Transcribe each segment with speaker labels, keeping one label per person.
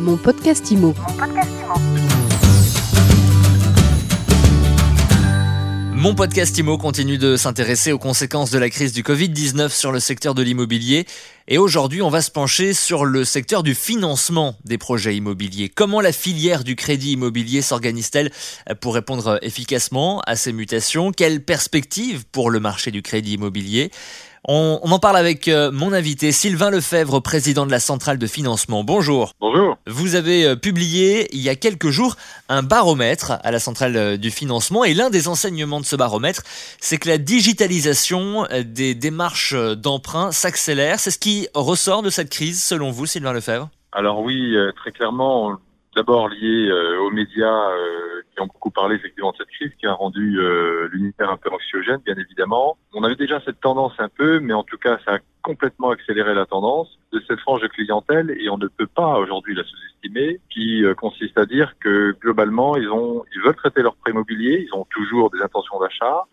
Speaker 1: Mon podcast IMO.
Speaker 2: Mon podcast IMO continue de s'intéresser aux conséquences de la crise du Covid-19 sur le secteur de l'immobilier. Et aujourd'hui, on va se pencher sur le secteur du financement des projets immobiliers. Comment la filière du crédit immobilier s'organise-t-elle pour répondre efficacement à ces mutations? Quelles perspectives pour le marché du crédit immobilier? On, en parle avec euh, mon invité Sylvain Lefebvre, président de la centrale de financement. Bonjour.
Speaker 3: Bonjour.
Speaker 2: Vous avez euh, publié il y a quelques jours un baromètre à la centrale euh, du financement et l'un des enseignements de ce baromètre, c'est que la digitalisation des démarches d'emprunt s'accélère. C'est ce qui ressort de cette crise selon vous, Sylvain Lefebvre?
Speaker 3: Alors oui, très clairement, d'abord lié aux médias ont beaucoup parlé effectivement de cette crise qui a rendu euh, l'univers un peu anxiogène, bien évidemment. On avait déjà cette tendance un peu, mais en tout cas, ça a complètement accéléré la tendance de cette frange de clientèle et on ne peut pas aujourd'hui la sous-estimer, qui euh, consiste à dire que globalement, ils ont, ils veulent traiter leur prêt immobilier, ils ont toujours des intentions d'achat,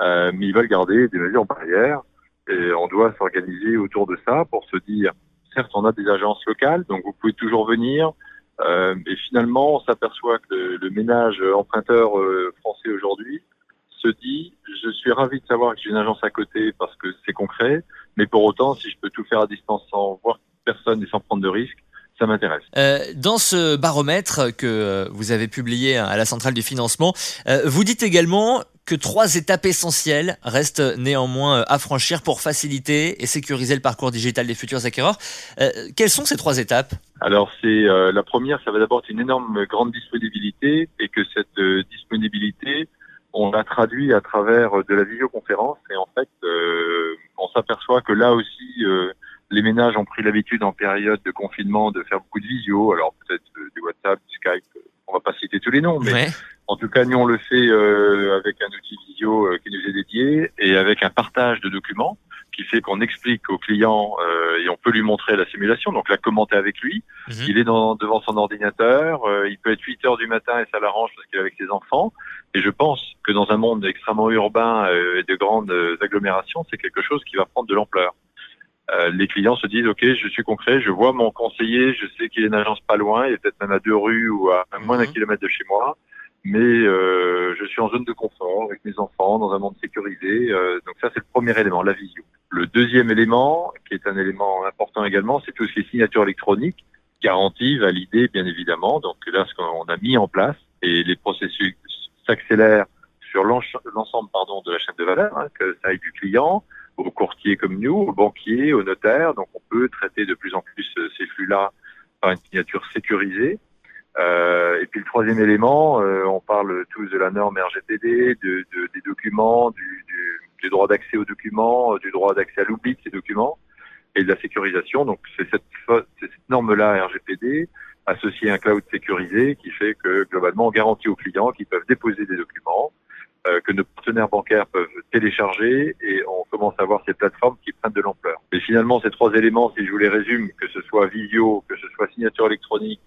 Speaker 3: euh, mais ils veulent garder des mesures barrières et on doit s'organiser autour de ça pour se dire, certes, on a des agences locales, donc vous pouvez toujours venir, euh, et finalement, on s'aperçoit que le, ménage emprunteur euh, français aujourd'hui se dit je suis ravi de savoir que j'ai une agence à côté parce que c'est concret, mais pour autant, si je peux tout faire à distance sans voir personne et sans prendre de risques, ça m'intéresse.
Speaker 2: Euh, dans ce baromètre que euh, vous avez publié à la centrale du financement, euh, vous dites également que trois étapes essentielles restent néanmoins à franchir pour faciliter et sécuriser le parcours digital des futurs acquéreurs. quelles sont ces trois étapes?
Speaker 3: Alors c'est la première, ça va d'abord être une énorme grande disponibilité et que cette disponibilité, on la traduit à travers de la visioconférence et en fait, on s'aperçoit que là aussi les ménages ont pris l'habitude en période de confinement de faire beaucoup de visio, alors peut-être euh, du WhatsApp, du Skype, euh, on va pas citer tous les noms, mais en tout cas nous on le fait euh, avec un outil visio qui nous est dédié et avec un partage de documents qui fait qu'on explique au client et on peut lui montrer la simulation, donc la commenter avec lui. Mhm. Il est dans, devant son ordinateur, il peut être 8 heures du matin et ça l'arrange parce qu'il est avec ses enfants. Et je pense que dans un monde extrêmement urbain et de grandes agglomérations, c'est quelque chose qui va prendre de l'ampleur. Euh, les clients se disent ok je suis concret je vois mon conseiller je sais qu'il est une agence pas loin il est peut-être même à deux rues ou à moins d'un mhm. kilomètre de chez moi mais euh, je suis en zone de confort avec mes enfants dans un monde sécurisé euh, donc ça c'est le premier élément la visio le deuxième élément qui est un élément important également c'est tout ce qui est signature électronique garantie validée bien évidemment donc là ce qu'on a mis en place et les processus s'accélèrent sur l'ensemble pardon de la chaîne de valeur hein, que ça aille du client aux courtiers comme nous, aux banquiers, aux notaires. Donc on peut traiter de plus en plus euh, ces flux-là par une signature sécurisée. Euh, et puis le troisième élément, euh, on parle tous de la norme RGPD, de, de, des documents, du, du, du droit d'accès aux documents, du droit d'accès à l'oubli de ces documents et de la sécurisation. Donc c'est cette, cette norme-là RGPD associée à un cloud sécurisé qui fait que globalement on garantit aux clients qu'ils peuvent déposer des documents, euh, que nos partenaires bancaires peuvent télécharger et on commence à voir ces plateformes qui prennent de l'ampleur. Mais finalement, ces trois éléments, si je vous les résume, que ce soit visio, que ce soit signature électronique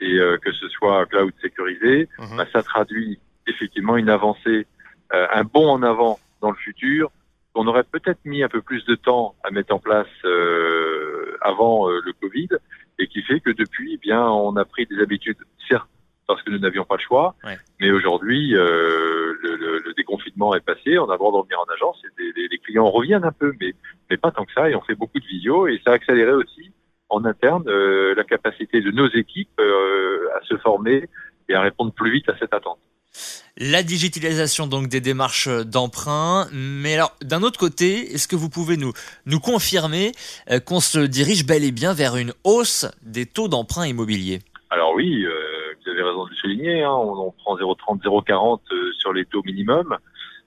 Speaker 3: et euh, que ce soit cloud sécurisé, mhm. bah, ça traduit effectivement une avancée, euh, un bond en avant dans le futur qu'on aurait peut-être mis un peu plus de temps à mettre en place avant le Covid et qui fait que depuis, eh bien, on a pris des habitudes, certes parce que nous n'avions pas le choix. Mais aujourd'hui, euh, le, le, déconfinement est passé, on a le droit de revenir en agence et les, les, clients reviennent un peu, mais, mais pas tant que ça. Et on fait beaucoup de visio et ça a accéléré aussi en interne euh, la capacité de nos équipes euh, à se former et à répondre plus vite à cette attente.
Speaker 2: La digitalisation donc des démarches d'emprunt, mais alors d'un autre côté, est-ce que vous pouvez nous nous confirmer euh, qu'on se dirige bel et bien vers une hausse des taux d'emprunt immobilier
Speaker 3: Alors oui, vous avez raison de le souligner, hein, on, prend 0,30, 0,40 euh, sur les taux minimums.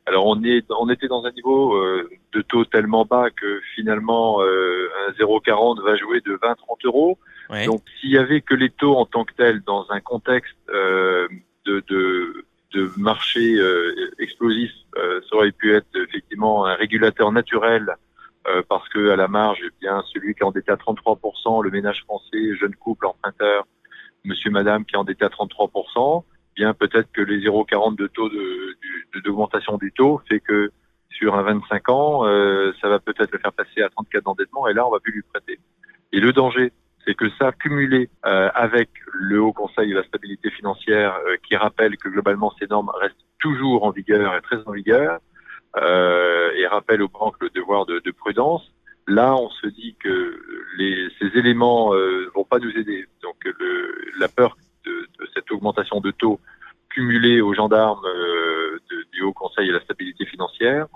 Speaker 3: Alors on est, on était dans un niveau euh, de taux tellement bas que finalement euh, un 0,40 va jouer de 20-30 euros. Donc s'il y avait que les taux en tant que tels dans un contexte de, de, de marché explosif, ça aurait pu être effectivement un régulateur naturel parce que à la marge, eh bien celui qui est endetté à 33%, le ménage français, jeune couple, emprunteur, monsieur, madame qui est endetté à 33%, bien peut-être que les 0,40 de taux de, d'augmentation du taux fait que sur un 25 ans, euh, ça va peut-être le faire passer à 34 d'endettement et là, on va plus lui prêter. Et le danger c'est que ça, cumulé euh, avec le Haut Conseil de la stabilité financière, euh, qui rappelle que globalement ces normes restent toujours en vigueur et très en vigueur, et rappelle aux banques le devoir de, de, prudence, là on se dit que ces éléments vont pas nous aider. Donc la peur de, cette augmentation de taux cumulée aux gendarmes Conseil de la stabilité financière,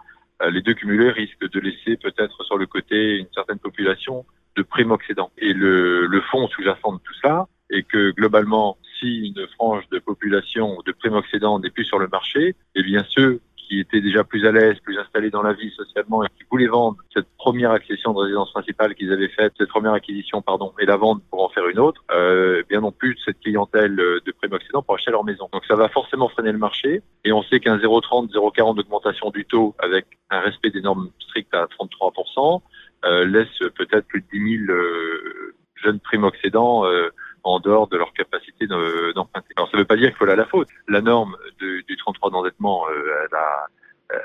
Speaker 3: les deux cumulés risquent de laisser peut-être sur le côté une certaine population de primo-accédants. Et le, le fond sous-jacent de tout ça est que globalement, si une frange de population de primo-accédants n'est plus sur le marché, eh bien ceux qui étaient déjà plus à l'aise, plus installés dans la vie socialement et qui voulaient vendre cette première accession de résidence principale qu'ils avaient faite, cette première acquisition, pardon, et la vendre pour en faire une autre, euh, eh bien non plus cette clientèle de primo-accédants pour acheter leur maison. Donc ça va forcément freiner le marché et on sait qu'un 0,30, 0,40 d'augmentation du taux avec un respect des normes strictes à 33%, euh, laisse peut-être plus de 10 000 euh, jeunes primo-accédants euh, en dehors de leur capacité d'emprunter. Alors ça ne veut pas dire qu'il faut aller à la faute. La norme de, du 33 d'endettement, elle, a,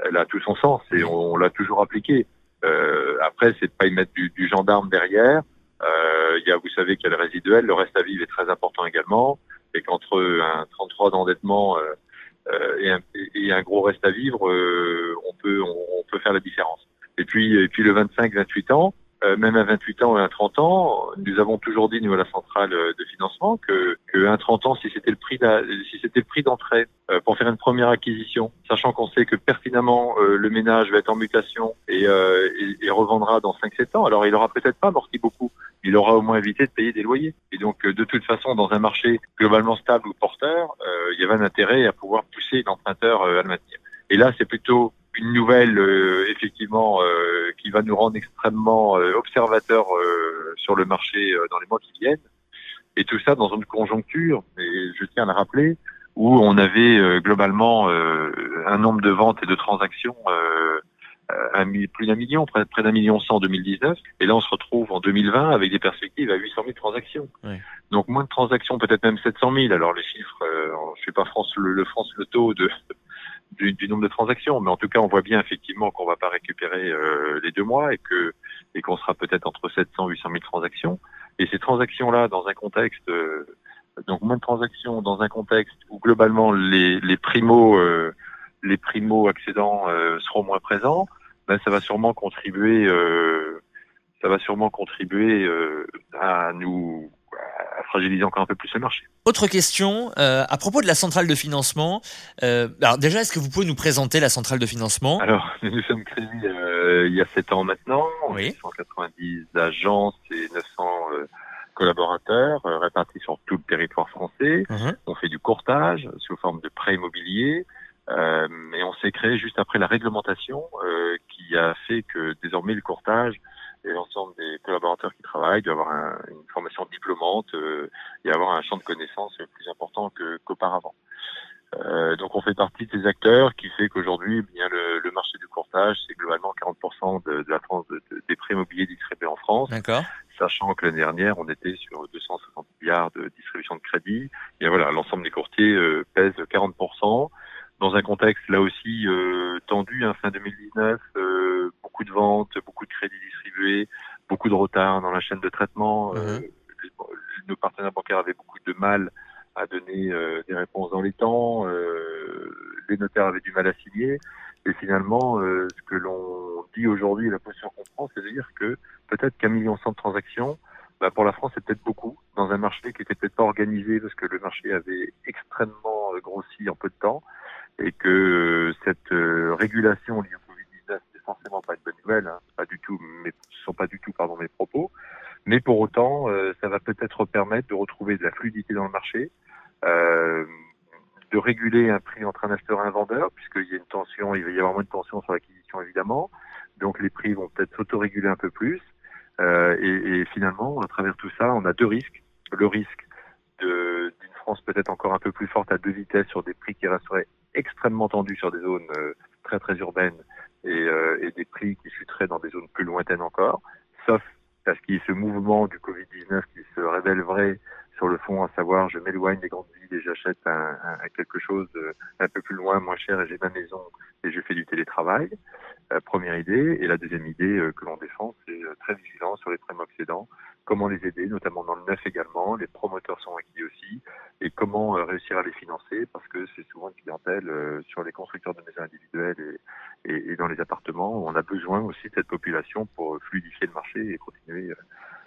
Speaker 3: elle a tout son sens et on, l'a toujours appliquée. Euh, après, c'est de pas y mettre du, du gendarme derrière. Il y a, vous savez qu'il y a le résiduel, le reste à vivre est très important également, et qu'entre un 33 d'endettement et un, et, un, gros reste à vivre, on peut on peut faire la différence. Et puis, et puis le 25-28 ans, euh, même à 28 ans et à 30 ans, nous avons toujours dit nous à la centrale euh, de financement que, que un 30 ans, si c'était le prix si c'était le prix d'entrée euh, pour faire une première acquisition, sachant qu'on sait que pertinemment le ménage va être en mutation et, et, et revendra dans 5-7 ans, alors il aura peut-être pas amorti beaucoup, il aura au moins évité de payer des loyers. Et donc de toute façon, dans un marché globalement stable ou porteur, il y avait un intérêt à pouvoir pousser l'emprunteur à le maintenir. Et là, c'est plutôt une nouvelle euh, effectivement euh, qui va nous rendre extrêmement euh, observateurs sur le marché dans les mois qui viennent. Et tout ça dans une conjoncture, et je tiens à le rappeler, où on avait globalement un nombre de ventes et de transactions plus d'un million, près, près d'un million cent en 2019. Et là, on se retrouve en 2020 avec des perspectives à 800 000 transactions. Donc moins de transactions, peut-être même 700 000. Alors les chiffres, je sais pas France le, le France le taux de du, du, nombre de transactions. Mais en tout cas, on voit bien effectivement qu'on va pas récupérer euh, les deux mois et que et qu'on sera peut-être entre 700 et 800 000 transactions. Et ces transactions-là, dans un contexte euh, donc moins de transactions dans un contexte où globalement les, les primo euh, les primo accédants seront moins présents, ben ça va sûrement contribuer ça va sûrement contribuer à nous fragiliser encore un peu plus le marché.
Speaker 2: Autre question, euh, à propos de la centrale de financement. Euh, alors déjà, est-ce que vous pouvez nous présenter la centrale de financement?
Speaker 3: Alors, nous sommes créés euh, il y a 7 ans maintenant. Oui. 190 agences et 900 euh, collaborateurs euh, répartis sur tout le territoire français. Mhm. On fait du courtage sous forme de prêt immobilier. et on s'est créé juste après la réglementation qui a fait que désormais le courtage et l'ensemble des collaborateurs qui travaillent doivent avoir un, une formation diplômante euh, et avoir un champ de connaissances plus important qu'auparavant. Euh, donc on fait partie de ces acteurs qui fait qu'aujourd'hui, eh bien le, le, marché du courtage, c'est globalement 40% de, de, la France de, des prêts immobiliers distribués en France. Sachant que l'année dernière, on était sur 260 milliards de distribution de crédit. Et voilà, l'ensemble des courtiers euh, pèse 40%. Dans un contexte là aussi euh, tendu, hein, fin 2019, euh, beaucoup de ventes, beaucoup de crédits distribués, beaucoup de retard dans la chaîne de traitement. Euh, mhm. nos partenaires bancaires avaient beaucoup de mal à donner euh, des réponses dans les temps. Euh, les notaires avaient du mal à signer. Et finalement, ce que l'on dit aujourd'hui, la position qu'on prend, c'est de dire que peut-être qu'un million cent de transactions, bah pour la France, c'est peut-être beaucoup dans un marché qui était peut-être pas organisé parce que le marché avait extrêmement grossi en peu de temps et que cette régulation liée au Covid-19 n'est forcément pas une bonne nouvelle, hein, pas du tout, mais ce sont pas du tout pardon mes propos, mais pour autant, euh, ça va peut-être permettre de retrouver de la fluidité dans le marché, euh, de réguler un prix entre un acheteur et un vendeur, puisqu'il y a une tension, il va y avoir moins de tension sur l'acquisition évidemment, donc les prix vont peut-être s'autoréguler un peu plus, euh, et, et, finalement, à travers tout ça, on a deux risques. Le risque France peut-être encore un peu plus forte à deux vitesses sur des prix qui resteraient extrêmement tendus sur des zones euh, très très urbaines et, euh, et, des prix qui chuteraient dans des zones plus lointaines encore, sauf parce qu'il y a ce mouvement du Covid-19 qui se révèle vrai sur le fond, à savoir je m'éloigne des grandes villes et j'achète quelque chose de, un peu plus loin, moins cher et j'ai ma maison et je fais du télétravail. Euh, première idée. Et la deuxième idée euh, que l'on défend, c'est très vigilant sur les prêts excédents comment les aider, notamment dans le neuf également. Les promoteurs sont acquis aussi. Et comment réussir à les financer, parce que c'est souvent une clientèle sur les constructeurs de maisons individuelles et, et, et, dans les appartements. On a besoin aussi de cette population pour fluidifier le marché et continuer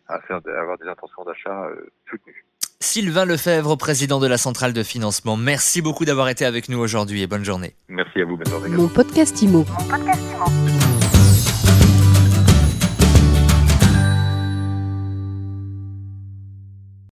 Speaker 3: à, faire, à avoir des intentions d'achat soutenues.
Speaker 2: Sylvain Lefebvre, président de la centrale de financement. Merci beaucoup d'avoir été avec nous aujourd'hui et bonne journée.
Speaker 3: Merci à vous, bonne journée.
Speaker 1: Mon podcast Imo. Mon podcast